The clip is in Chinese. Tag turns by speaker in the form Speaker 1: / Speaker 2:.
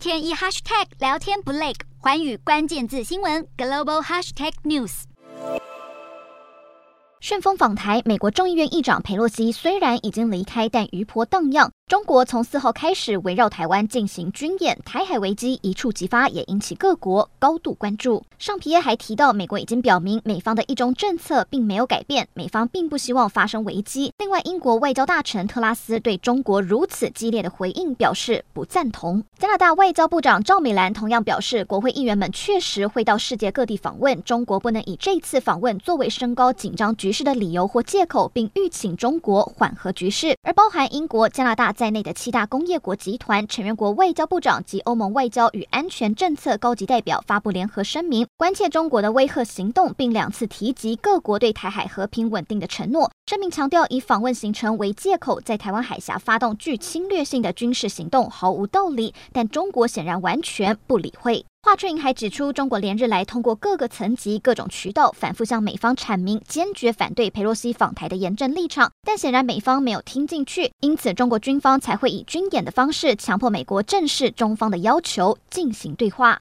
Speaker 1: 天一 hashtag 聊天不累，环宇关键字新闻 global hashtag news。
Speaker 2: 顺风访台，美国众议院议长佩洛西虽然已经离开，但余波荡漾。中国从四号开始围绕台湾进行军演，台海危机一触即发，也引起各国高度关注。尚皮耶还提到，美国已经表明美方的一中政策并没有改变，美方并不希望发生危机。另外，英国外交大臣特拉斯对中国如此激烈的回应表示不赞同。加拿大外交部长赵美兰同样表示，国会议员们确实会到世界各地访问，中国不能以这次访问作为升高紧张局势的理由或借口，并吁请中国缓和局势。而包含英国、加拿大在内的七大工业国集团成员国外交部长及欧盟外交与安全政策高级代表发布联合声明，关切中国的威吓行动，并两次提及各国对台海和平稳定的承诺。声明强调，以访问行程为借口，在台湾海峡发动具侵略性的军事行动毫无道理，但中国显然完全不理会。华春莹还指出，中国连日来通过各个层级、各种渠道，反复向美方阐明坚决反对佩洛西访台的严正立场，但显然美方没有听进去，因此中国军方才会以军演的方式强迫美国正视中方的要求，进行对话。